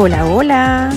Hola, hola.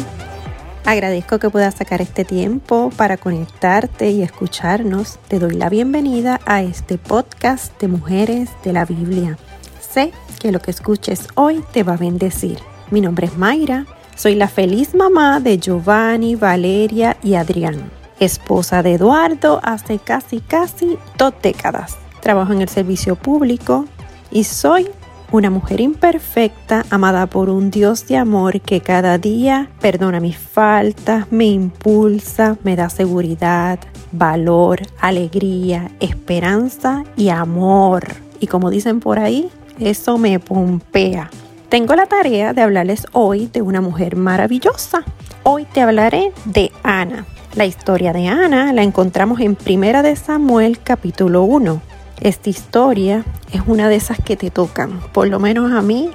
Agradezco que puedas sacar este tiempo para conectarte y escucharnos. Te doy la bienvenida a este podcast de Mujeres de la Biblia. Sé que lo que escuches hoy te va a bendecir. Mi nombre es Mayra. Soy la feliz mamá de Giovanni, Valeria y Adrián. Esposa de Eduardo hace casi, casi dos décadas. Trabajo en el servicio público y soy una mujer imperfecta, amada por un Dios de amor que cada día perdona mis faltas, me impulsa, me da seguridad, valor, alegría, esperanza y amor. Y como dicen por ahí, eso me pompea. Tengo la tarea de hablarles hoy de una mujer maravillosa. Hoy te hablaré de Ana. La historia de Ana la encontramos en Primera de Samuel capítulo 1. Esta historia es una de esas que te tocan, por lo menos a mí,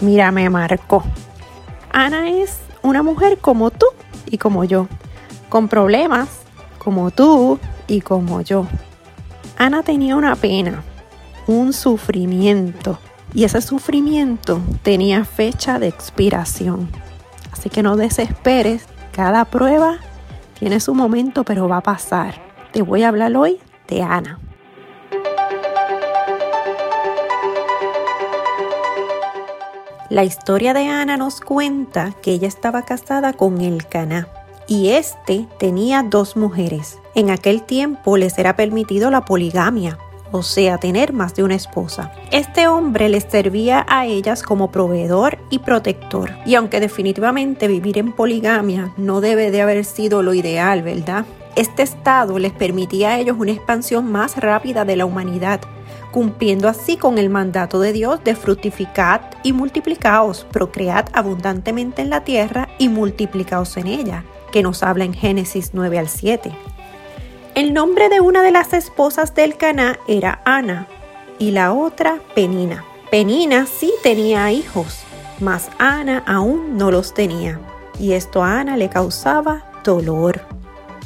mira, me marcó. Ana es una mujer como tú y como yo, con problemas como tú y como yo. Ana tenía una pena, un sufrimiento, y ese sufrimiento tenía fecha de expiración. Así que no desesperes, cada prueba tiene su momento, pero va a pasar. Te voy a hablar hoy de Ana. La historia de Ana nos cuenta que ella estaba casada con el Caná y este tenía dos mujeres. En aquel tiempo les era permitido la poligamia, o sea, tener más de una esposa. Este hombre les servía a ellas como proveedor y protector. Y aunque definitivamente vivir en poligamia no debe de haber sido lo ideal, ¿verdad? Este estado les permitía a ellos una expansión más rápida de la humanidad cumpliendo así con el mandato de Dios de fructificad y multiplicaos, procread abundantemente en la tierra y multiplicaos en ella, que nos habla en Génesis 9 al 7. El nombre de una de las esposas del Caná era Ana y la otra Penina. Penina sí tenía hijos, mas Ana aún no los tenía, y esto a Ana le causaba dolor.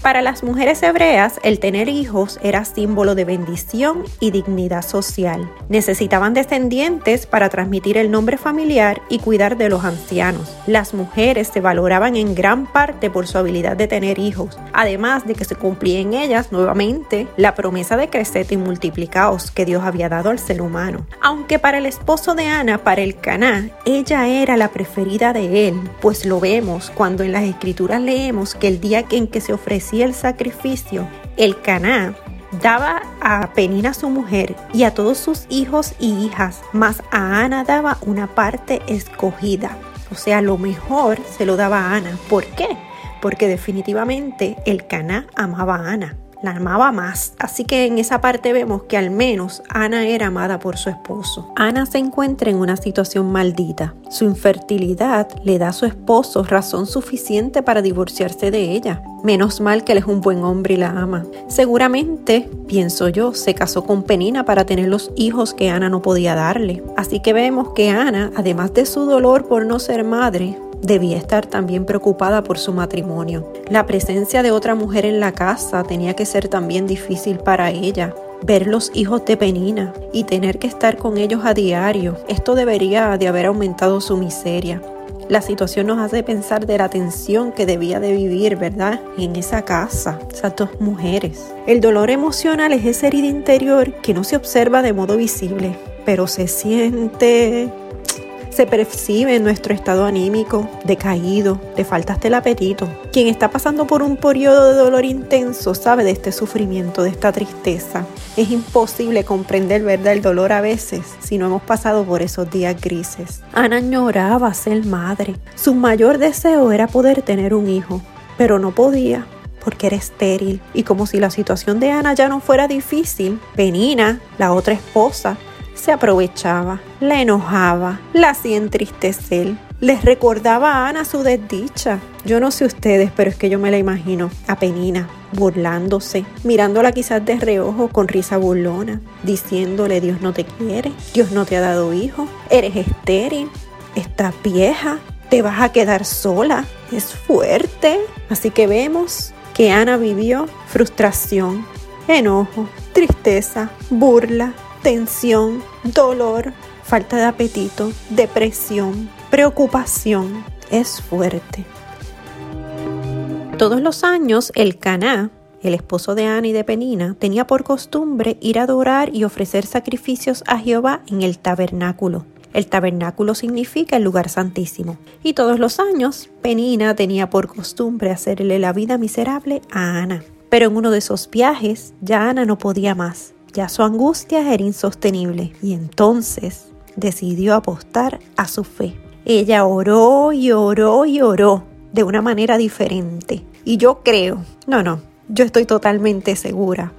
Para las mujeres hebreas, el tener hijos era símbolo de bendición y dignidad social. Necesitaban descendientes para transmitir el nombre familiar y cuidar de los ancianos. Las mujeres se valoraban en gran parte por su habilidad de tener hijos, además de que se cumplía en ellas nuevamente la promesa de crecer y multiplicaos que Dios había dado al ser humano. Aunque para el esposo de Ana, para el Caná, ella era la preferida de él, pues lo vemos cuando en las escrituras leemos que el día en que se el sacrificio, el Caná daba a Penina su mujer y a todos sus hijos y hijas, mas a Ana daba una parte escogida. O sea, lo mejor se lo daba a Ana. ¿Por qué? Porque definitivamente el Caná amaba a Ana la amaba más. Así que en esa parte vemos que al menos Ana era amada por su esposo. Ana se encuentra en una situación maldita. Su infertilidad le da a su esposo razón suficiente para divorciarse de ella. Menos mal que él es un buen hombre y la ama. Seguramente, pienso yo, se casó con Penina para tener los hijos que Ana no podía darle. Así que vemos que Ana, además de su dolor por no ser madre, debía estar también preocupada por su matrimonio. La presencia de otra mujer en la casa tenía que ser también difícil para ella. Ver los hijos de Penina y tener que estar con ellos a diario, esto debería de haber aumentado su miseria. La situación nos hace pensar de la tensión que debía de vivir, ¿verdad? En esa casa, esas dos mujeres. El dolor emocional es ese herida interior que no se observa de modo visible, pero se siente, se percibe nuestro estado anímico decaído, le faltaste el apetito. Quien está pasando por un periodo de dolor intenso sabe de este sufrimiento, de esta tristeza. Es imposible comprender verdad el dolor a veces si no hemos pasado por esos días grises. Ana añoraba ser madre. Su mayor deseo era poder tener un hijo, pero no podía porque era estéril. Y como si la situación de Ana ya no fuera difícil, Penina, la otra esposa, se aprovechaba, la enojaba, la hacía entristecer, les recordaba a Ana su desdicha. Yo no sé ustedes, pero es que yo me la imagino a Penina burlándose, mirándola quizás de reojo con risa burlona, diciéndole Dios no te quiere, Dios no te ha dado hijo, eres estéril, estás vieja, te vas a quedar sola, es fuerte. Así que vemos que Ana vivió frustración, enojo, tristeza, burla, tensión, dolor, falta de apetito, depresión, preocupación. Es fuerte. Todos los años el Caná, el esposo de Ana y de Penina, tenía por costumbre ir a adorar y ofrecer sacrificios a Jehová en el tabernáculo. El tabernáculo significa el lugar santísimo. Y todos los años, Penina tenía por costumbre hacerle la vida miserable a Ana. Pero en uno de esos viajes, ya Ana no podía más. Ya su angustia era insostenible. Y entonces decidió apostar a su fe. Ella oró y oró y oró de una manera diferente. Y yo creo, no, no, yo estoy totalmente segura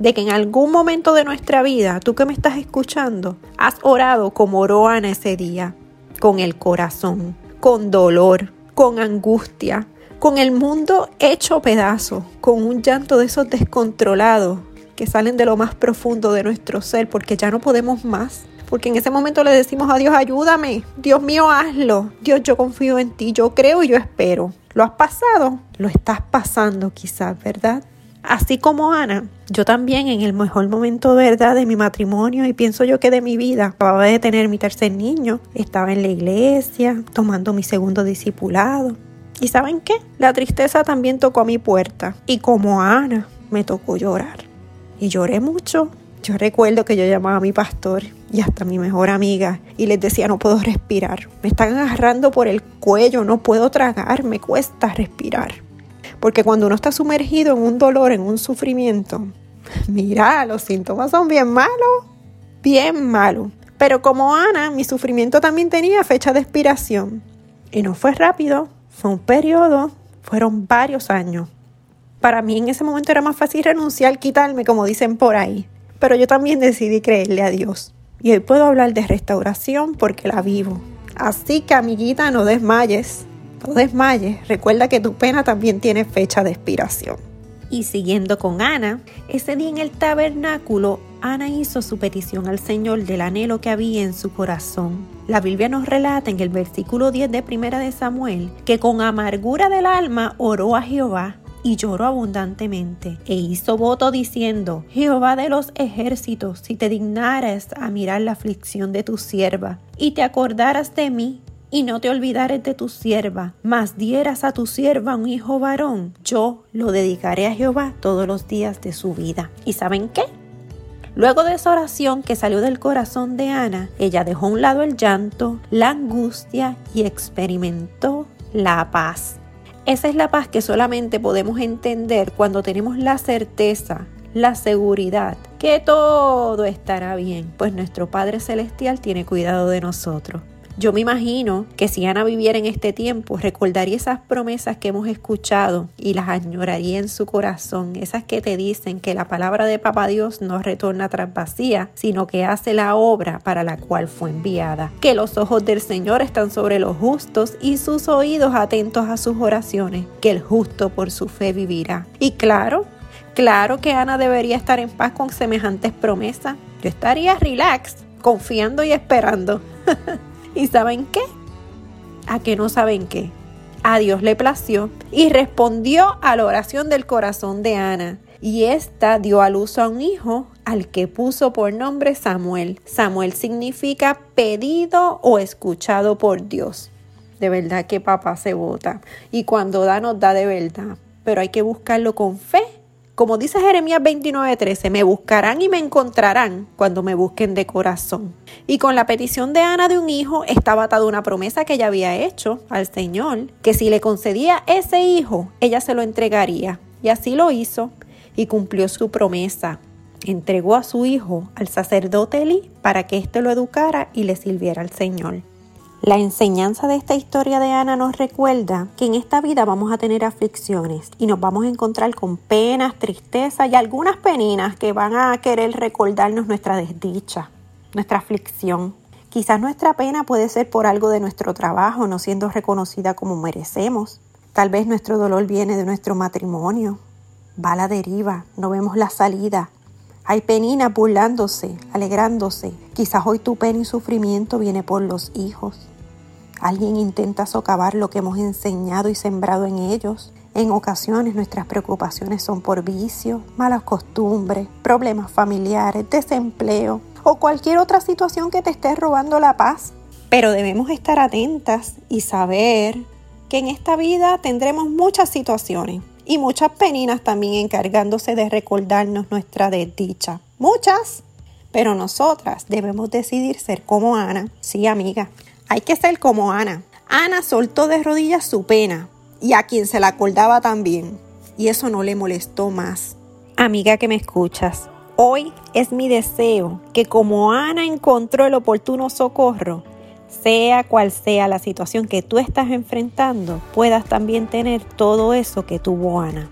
de que en algún momento de nuestra vida, tú que me estás escuchando, has orado como oró Ana ese día, con el corazón, con dolor, con angustia, con el mundo hecho pedazo, con un llanto de esos descontrolados que salen de lo más profundo de nuestro ser porque ya no podemos más. Porque en ese momento le decimos a Dios, ayúdame, Dios mío, hazlo. Dios, yo confío en ti, yo creo y yo espero. ¿Lo has pasado? Lo estás pasando quizás, ¿verdad? Así como Ana, yo también en el mejor momento, ¿verdad?, de mi matrimonio y pienso yo que de mi vida, acababa de tener mi tercer niño, estaba en la iglesia, tomando mi segundo discipulado. ¿Y saben qué? La tristeza también tocó a mi puerta y como Ana, me tocó llorar. Y lloré mucho. Yo recuerdo que yo llamaba a mi pastor y hasta a mi mejor amiga y les decía no puedo respirar. Me están agarrando por el cuello, no puedo tragar, me cuesta respirar. Porque cuando uno está sumergido en un dolor, en un sufrimiento, mira, los síntomas son bien malos, bien malos. Pero como Ana, mi sufrimiento también tenía fecha de expiración. Y no fue rápido, fue un periodo, fueron varios años. Para mí en ese momento era más fácil renunciar, quitarme, como dicen por ahí. Pero yo también decidí creerle a Dios. Y hoy puedo hablar de restauración porque la vivo. Así que amiguita, no desmayes. No desmayes, recuerda que tu pena también tiene fecha de expiración. Y siguiendo con Ana, ese día en el tabernáculo, Ana hizo su petición al Señor del anhelo que había en su corazón. La Biblia nos relata en el versículo 10 de Primera de Samuel que con amargura del alma oró a Jehová y lloró abundantemente, e hizo voto diciendo, Jehová de los ejércitos, si te dignaras a mirar la aflicción de tu sierva, y te acordaras de mí, y no te olvidares de tu sierva, mas dieras a tu sierva un hijo varón, yo lo dedicaré a Jehová todos los días de su vida. ¿Y saben qué? Luego de esa oración que salió del corazón de Ana, ella dejó a un lado el llanto, la angustia y experimentó la paz. Esa es la paz que solamente podemos entender cuando tenemos la certeza, la seguridad que todo estará bien, pues nuestro Padre Celestial tiene cuidado de nosotros. Yo me imagino que si Ana viviera en este tiempo, recordaría esas promesas que hemos escuchado y las añoraría en su corazón, esas que te dicen que la palabra de Papá Dios no retorna tras vacía, sino que hace la obra para la cual fue enviada, que los ojos del Señor están sobre los justos y sus oídos atentos a sus oraciones, que el justo por su fe vivirá. Y claro, claro que Ana debería estar en paz con semejantes promesas. Yo estaría relax, confiando y esperando. ¿Y saben qué? ¿A que no saben qué? A Dios le plació y respondió a la oración del corazón de Ana. Y ésta dio a luz a un hijo al que puso por nombre Samuel. Samuel significa pedido o escuchado por Dios. De verdad que papá se vota. Y cuando da, nos da de verdad. Pero hay que buscarlo con fe como dice Jeremías 29:13, me buscarán y me encontrarán cuando me busquen de corazón. Y con la petición de Ana de un hijo estaba atada una promesa que ella había hecho al Señor, que si le concedía ese hijo, ella se lo entregaría. Y así lo hizo y cumplió su promesa. Entregó a su hijo al sacerdote Eli para que éste lo educara y le sirviera al Señor. La enseñanza de esta historia de Ana nos recuerda que en esta vida vamos a tener aflicciones y nos vamos a encontrar con penas, tristeza y algunas peninas que van a querer recordarnos nuestra desdicha, nuestra aflicción. Quizás nuestra pena puede ser por algo de nuestro trabajo no siendo reconocida como merecemos. Tal vez nuestro dolor viene de nuestro matrimonio. Va a la deriva, no vemos la salida. Hay peninas burlándose, alegrándose. Quizás hoy tu pena y sufrimiento viene por los hijos. Alguien intenta socavar lo que hemos enseñado y sembrado en ellos. En ocasiones nuestras preocupaciones son por vicios, malas costumbres, problemas familiares, desempleo o cualquier otra situación que te esté robando la paz. Pero debemos estar atentas y saber que en esta vida tendremos muchas situaciones y muchas peninas también encargándose de recordarnos nuestra desdicha. Muchas. Pero nosotras debemos decidir ser como Ana. Sí, amiga, hay que ser como Ana. Ana soltó de rodillas su pena y a quien se la acordaba también. Y eso no le molestó más. Amiga que me escuchas, hoy es mi deseo que como Ana encontró el oportuno socorro, sea cual sea la situación que tú estás enfrentando, puedas también tener todo eso que tuvo Ana.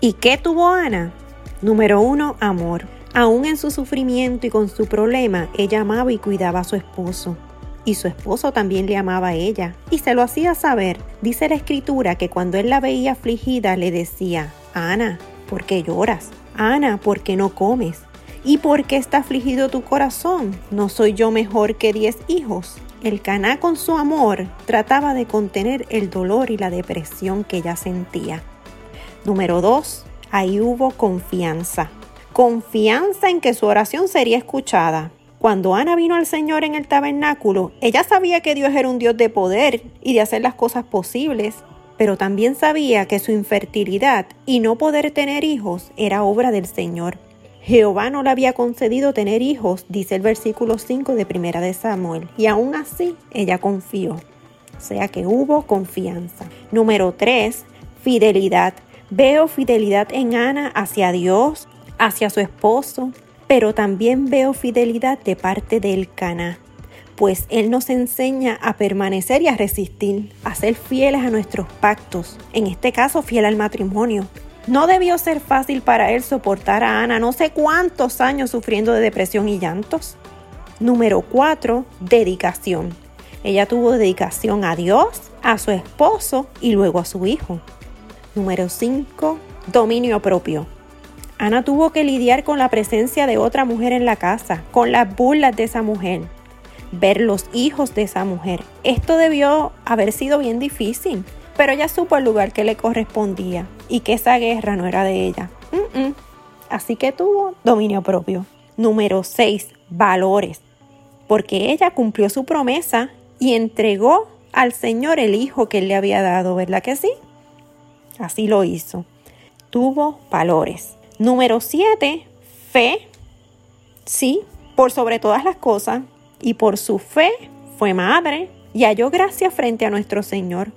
¿Y qué tuvo Ana? Número uno, amor. Aún en su sufrimiento y con su problema, ella amaba y cuidaba a su esposo y su esposo también le amaba a ella y se lo hacía saber. Dice la escritura que cuando él la veía afligida le decía, Ana, ¿por qué lloras? Ana, ¿por qué no comes? ¿Y por qué está afligido tu corazón? ¿No soy yo mejor que diez hijos? El Caná con su amor trataba de contener el dolor y la depresión que ella sentía. Número dos, ahí hubo confianza. Confianza en que su oración sería escuchada. Cuando Ana vino al Señor en el tabernáculo, ella sabía que Dios era un Dios de poder y de hacer las cosas posibles, pero también sabía que su infertilidad y no poder tener hijos era obra del Señor. Jehová no le había concedido tener hijos, dice el versículo 5 de Primera de Samuel, y aún así ella confió. O sea que hubo confianza. Número 3, fidelidad. Veo fidelidad en Ana hacia Dios, hacia su esposo, pero también veo fidelidad de parte del Caná, pues Él nos enseña a permanecer y a resistir, a ser fieles a nuestros pactos, en este caso fiel al matrimonio. No debió ser fácil para Él soportar a Ana no sé cuántos años sufriendo de depresión y llantos. Número 4. Dedicación. Ella tuvo dedicación a Dios, a su esposo y luego a su hijo. Número 5. Dominio propio. Ana tuvo que lidiar con la presencia de otra mujer en la casa, con las burlas de esa mujer, ver los hijos de esa mujer. Esto debió haber sido bien difícil, pero ella supo el lugar que le correspondía y que esa guerra no era de ella. Así que tuvo dominio propio. Número 6. Valores. Porque ella cumplió su promesa y entregó al Señor el hijo que él le había dado, ¿verdad que sí? Así lo hizo. Tuvo valores. Número 7, fe. Sí, por sobre todas las cosas. Y por su fe fue madre y halló gracia frente a nuestro Señor.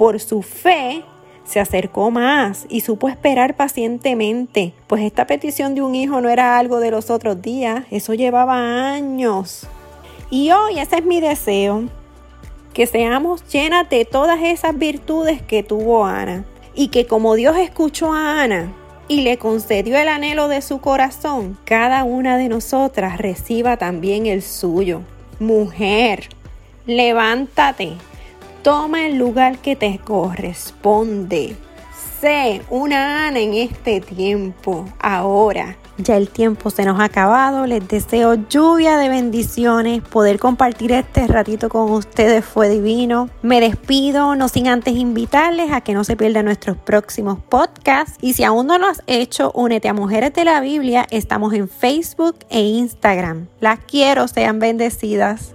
Por su fe se acercó más y supo esperar pacientemente, pues esta petición de un hijo no era algo de los otros días, eso llevaba años. Y hoy ese es mi deseo, que seamos llenas de todas esas virtudes que tuvo Ana y que como Dios escuchó a Ana, y le concedió el anhelo de su corazón, cada una de nosotras reciba también el suyo. Mujer, levántate, toma el lugar que te corresponde. Sé una Ana en este tiempo, ahora. Ya el tiempo se nos ha acabado. Les deseo lluvia de bendiciones. Poder compartir este ratito con ustedes fue divino. Me despido, no sin antes invitarles a que no se pierdan nuestros próximos podcasts. Y si aún no lo has hecho, únete a Mujeres de la Biblia. Estamos en Facebook e Instagram. Las quiero, sean bendecidas.